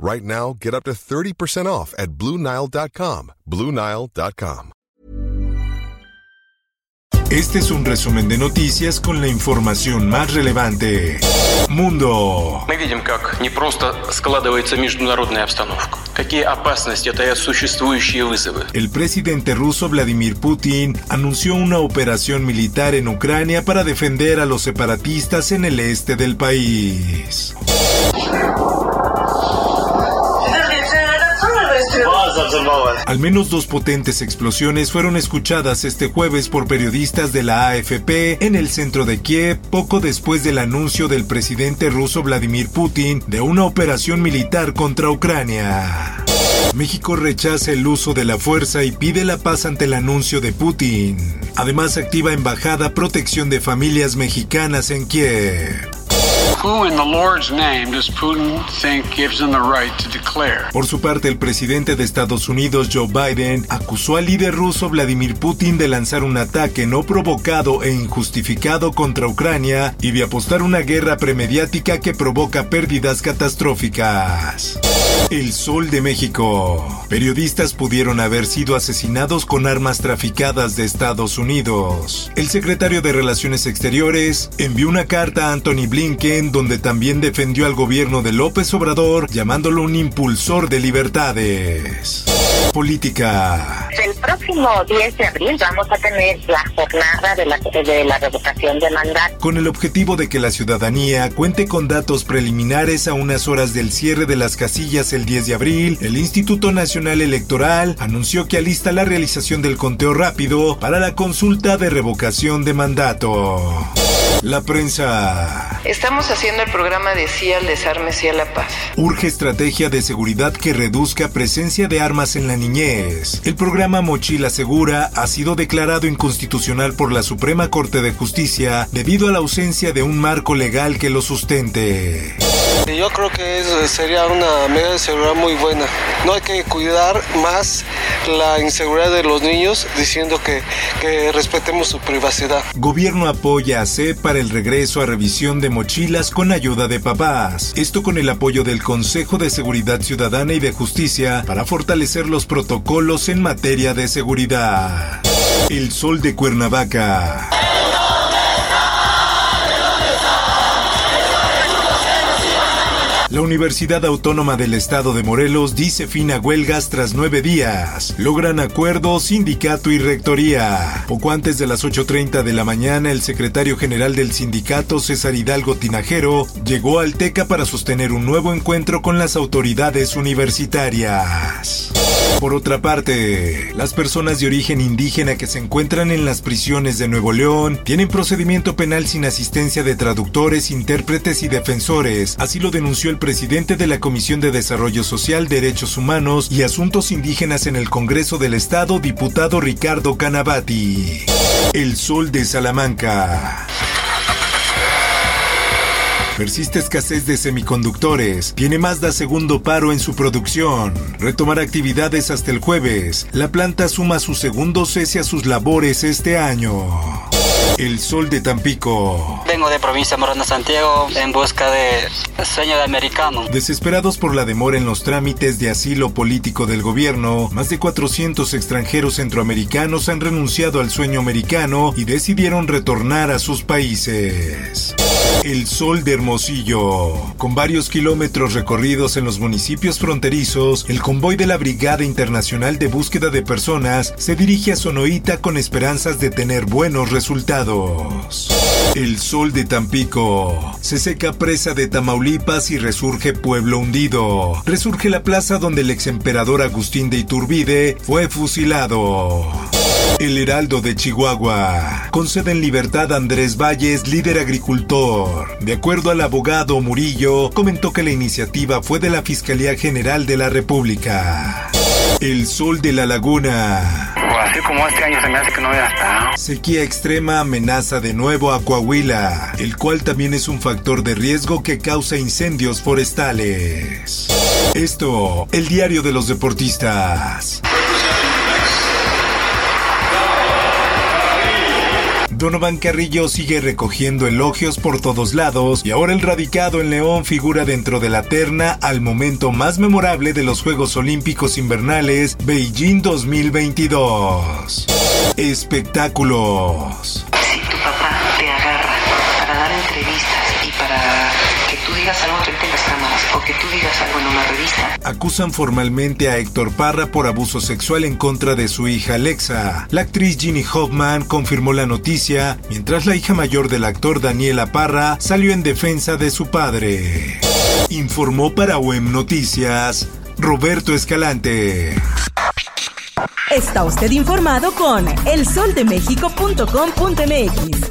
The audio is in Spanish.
Right now, get up to 30% off at BlueNile.com. BlueNile.com. Este es un resumen de noticias con la información más relevante. Mundo. Мы видим, как не просто складывается международная обстановка, какие опасности таят существующие вызовы. El presidente ruso Vladimir Putin anunció una operación militar en Ucrania para defender a los separatistas en el este del país. Al menos dos potentes explosiones fueron escuchadas este jueves por periodistas de la AFP en el centro de Kiev poco después del anuncio del presidente ruso Vladimir Putin de una operación militar contra Ucrania. México rechaza el uso de la fuerza y pide la paz ante el anuncio de Putin. Además activa embajada protección de familias mexicanas en Kiev. Por su parte, el presidente de Estados Unidos, Joe Biden, acusó al líder ruso Vladimir Putin de lanzar un ataque no provocado e injustificado contra Ucrania y de apostar una guerra premediática que provoca pérdidas catastróficas. El Sol de México. Periodistas pudieron haber sido asesinados con armas traficadas de Estados Unidos. El secretario de Relaciones Exteriores envió una carta a Anthony Blinken donde también defendió al gobierno de López Obrador llamándolo un impulsor de libertades. Política. El próximo 10 de abril vamos a tener la jornada de la, de la revocación de mandato. Con el objetivo de que la ciudadanía cuente con datos preliminares a unas horas del cierre de las casillas el 10 de abril, el Instituto Nacional Electoral anunció que alista la realización del conteo rápido para la consulta de revocación de mandato. La prensa. Estamos haciendo el programa de Sí al desarme, sí a la paz. Urge estrategia de seguridad que reduzca presencia de armas en la niñez. El programa Mochila Segura ha sido declarado inconstitucional por la Suprema Corte de Justicia debido a la ausencia de un marco legal que lo sustente. Yo creo que eso sería una medida de seguridad muy buena. No hay que cuidar más la inseguridad de los niños diciendo que, que respetemos su privacidad. Gobierno apoya a C para el regreso a revisión de mochilas con ayuda de papás. Esto con el apoyo del Consejo de Seguridad Ciudadana y de Justicia para fortalecer los protocolos en materia de seguridad. El Sol de Cuernavaca. La Universidad Autónoma del Estado de Morelos dice fin a huelgas tras nueve días. Logran acuerdo sindicato y rectoría. Poco antes de las 8.30 de la mañana, el secretario general del sindicato, César Hidalgo Tinajero, llegó al TECA para sostener un nuevo encuentro con las autoridades universitarias. Por otra parte, las personas de origen indígena que se encuentran en las prisiones de Nuevo León tienen procedimiento penal sin asistencia de traductores, intérpretes y defensores. Así lo denunció el presidente de la Comisión de Desarrollo Social, Derechos Humanos y Asuntos Indígenas en el Congreso del Estado, diputado Ricardo Canavati. El Sol de Salamanca. Persiste escasez de semiconductores. Tiene Mazda segundo paro en su producción. Retomará actividades hasta el jueves. La planta suma su segundo cese a sus labores este año. El sol de Tampico. Vengo de provincia Morona Santiago en busca de sueño de americano. Desesperados por la demora en los trámites de asilo político del gobierno, más de 400 extranjeros centroamericanos han renunciado al sueño americano y decidieron retornar a sus países. El Sol de Hermosillo. Con varios kilómetros recorridos en los municipios fronterizos, el convoy de la Brigada Internacional de Búsqueda de Personas se dirige a Sonoita con esperanzas de tener buenos resultados. El Sol de Tampico. Se seca presa de Tamaulipas y resurge pueblo hundido. Resurge la plaza donde el exemperador Agustín de Iturbide fue fusilado. El Heraldo de Chihuahua. Concede en libertad a Andrés Valles, líder agricultor. De acuerdo al abogado Murillo, comentó que la iniciativa fue de la Fiscalía General de la República. El sol de la laguna. Así como este año se me hace que no voy a estar. Sequía extrema amenaza de nuevo a Coahuila, el cual también es un factor de riesgo que causa incendios forestales. Esto, el diario de los deportistas. Donovan Carrillo sigue recogiendo elogios por todos lados y ahora el radicado en León figura dentro de la terna al momento más memorable de los Juegos Olímpicos Invernales Beijing 2022. Espectáculos. Si tu papá te agarra para dar entrevistas y para que tú digas algo frente a las cámaras o que tú digas algo en una revista. Acusan formalmente a Héctor Parra por abuso sexual en contra de su hija Alexa. La actriz Ginny Hoffman confirmó la noticia, mientras la hija mayor del actor Daniela Parra salió en defensa de su padre. Informó para WEM Noticias Roberto Escalante. Está usted informado con elsoldemexico.com.mx.